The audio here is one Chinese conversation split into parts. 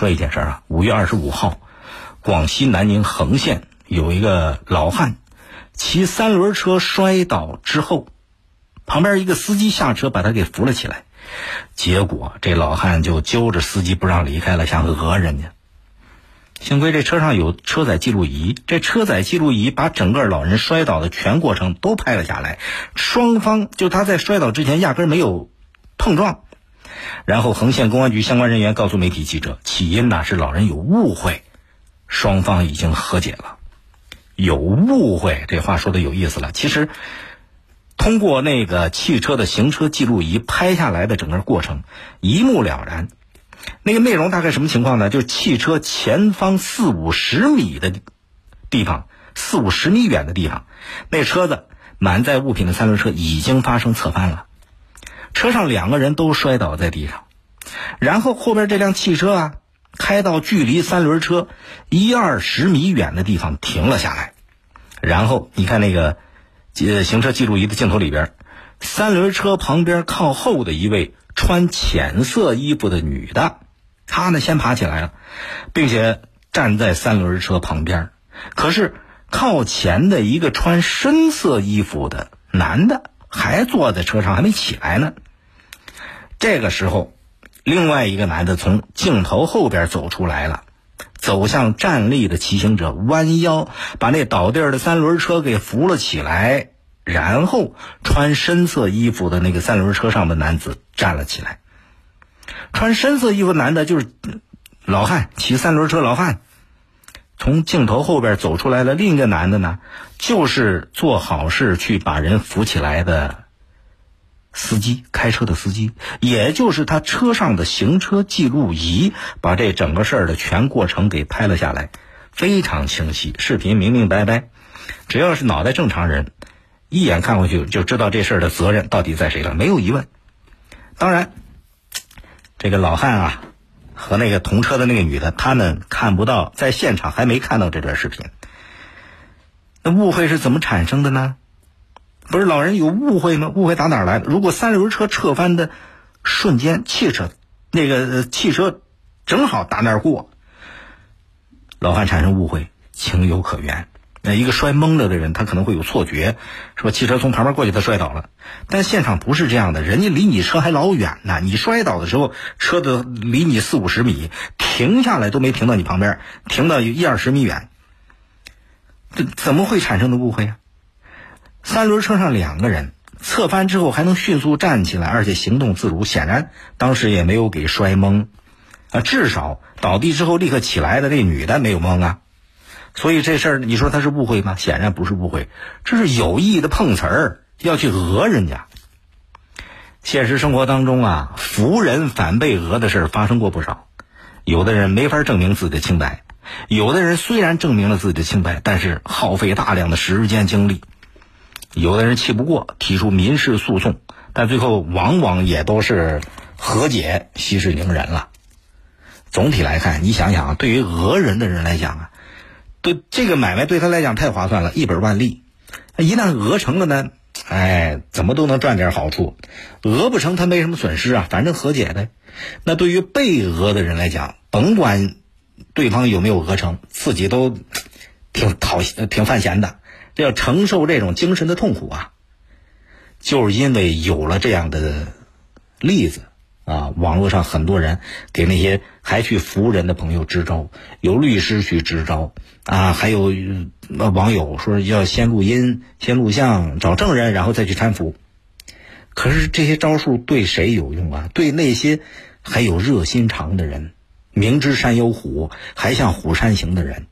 说一件事啊，五月二十五号，广西南宁横县有一个老汉骑三轮车摔倒之后，旁边一个司机下车把他给扶了起来，结果这老汉就揪着司机不让离开了，想讹人家。幸亏这车上有车载记录仪，这车载记录仪把整个老人摔倒的全过程都拍了下来，双方就他在摔倒之前压根没有碰撞。然后横县公安局相关人员告诉媒体记者，起因呢是老人有误会，双方已经和解了。有误会，这话说的有意思了。其实，通过那个汽车的行车记录仪拍下来的整个过程，一目了然。那个内容大概什么情况呢？就是汽车前方四五十米的地方，四五十米远的地方，那车子满载物品的三轮车已经发生侧翻了，车上两个人都摔倒在地上，然后后边这辆汽车啊，开到距离三轮车一二十米远的地方停了下来，然后你看那个呃行车记录仪的镜头里边，三轮车旁边靠后的一位。穿浅色衣服的女的，她呢先爬起来了，并且站在三轮车旁边。可是靠前的一个穿深色衣服的男的还坐在车上，还没起来呢。这个时候，另外一个男的从镜头后边走出来了，走向站立的骑行者，弯腰把那倒地的三轮车给扶了起来。然后，穿深色衣服的那个三轮车上的男子站了起来。穿深色衣服男的就是老汉，骑三轮车老汉。从镜头后边走出来的另一个男的呢，就是做好事去把人扶起来的司机，开车的司机，也就是他车上的行车记录仪，把这整个事儿的全过程给拍了下来，非常清晰，视频明明白白。只要是脑袋正常人。一眼看过去就知道这事儿的责任到底在谁了，没有疑问。当然，这个老汉啊和那个同车的那个女的，他们看不到，在现场还没看到这段视频。那误会是怎么产生的呢？不是老人有误会吗？误会打哪儿来的？如果三轮车侧翻的瞬间，汽车那个汽车正好打那儿过，老汉产生误会，情有可原。那一个摔懵了的人，他可能会有错觉，说汽车从旁边过去，他摔倒了。但现场不是这样的，人家离你车还老远呢。你摔倒的时候，车子离你四五十米，停下来都没停到你旁边，停到一二十米远。这怎么会产生的误会啊？三轮车上两个人侧翻之后还能迅速站起来，而且行动自如，显然当时也没有给摔懵啊。至少倒地之后立刻起来的那女的没有懵啊。所以这事儿，你说他是误会吗？显然不是误会，这是有意的碰瓷儿，要去讹人家。现实生活当中啊，扶人反被讹的事儿发生过不少。有的人没法证明自己的清白，有的人虽然证明了自己的清白，但是耗费大量的时间精力。有的人气不过，提出民事诉讼，但最后往往也都是和解，息事宁人了。总体来看，你想想，对于讹人的人来讲啊。对这个买卖对他来讲太划算了，一本万利。一旦讹成了呢，哎，怎么都能赚点好处；讹不成，他没什么损失啊，反正和解呗。那对于被讹的人来讲，甭管对方有没有讹成，自己都挺讨挺犯闲的，这要承受这种精神的痛苦啊。就是因为有了这样的例子。啊，网络上很多人给那些还去扶人的朋友支招，有律师去支招啊，还有网友说要先录音、先录像、找证人，然后再去搀扶。可是这些招数对谁有用啊？对那些还有热心肠的人，明知山有虎还向虎山行的人。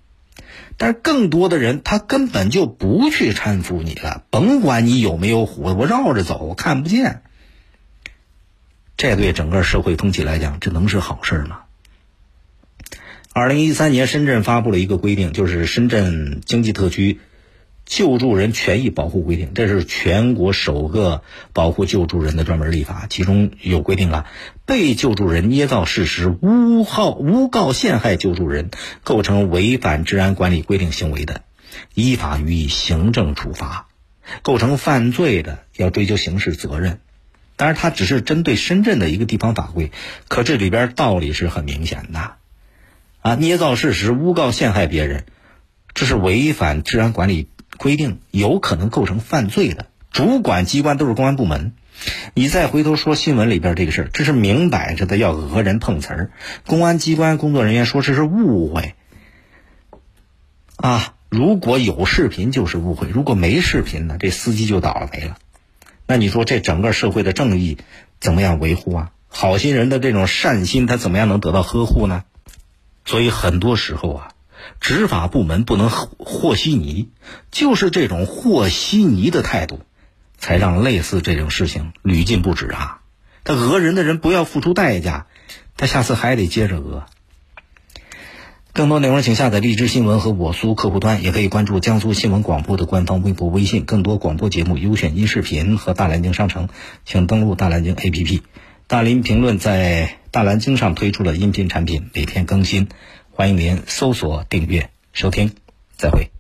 但是更多的人他根本就不去搀扶你了，甭管你有没有虎，我绕着走，我看不见。这对整个社会风气来讲，这能是好事吗？二零一三年，深圳发布了一个规定，就是《深圳经济特区救助人权益保护规定》，这是全国首个保护救助人的专门立法。其中有规定啊，被救助人捏造事实、诬告、诬告陷害救助人，构成违反治安管理规定行为的，依法予以行政处罚；构成犯罪的，要追究刑事责任。当然，它只是针对深圳的一个地方法规，可这里边道理是很明显的。啊，捏造事实、诬告陷害别人，这是违反治安管理规定，有可能构成犯罪的。主管机关都是公安部门，你再回头说新闻里边这个事儿，这是明摆着的要讹人碰瓷儿。公安机关工作人员说这是误会，啊，如果有视频就是误会，如果没视频呢，这司机就倒了霉了。那你说这整个社会的正义怎么样维护啊？好心人的这种善心，他怎么样能得到呵护呢？所以很多时候啊，执法部门不能和稀泥，就是这种和稀泥的态度。才让类似这种事情屡禁不止啊！他讹人的人不要付出代价，他下次还得接着讹。更多内容请下载荔枝新闻和我苏客户端，也可以关注江苏新闻广播的官方微博、微信。更多广播节目、优选音视频和大蓝鲸商城，请登录大蓝鲸 APP。大林评论在大蓝鲸上推出了音频产品，每天更新，欢迎您搜索订阅收听。再会。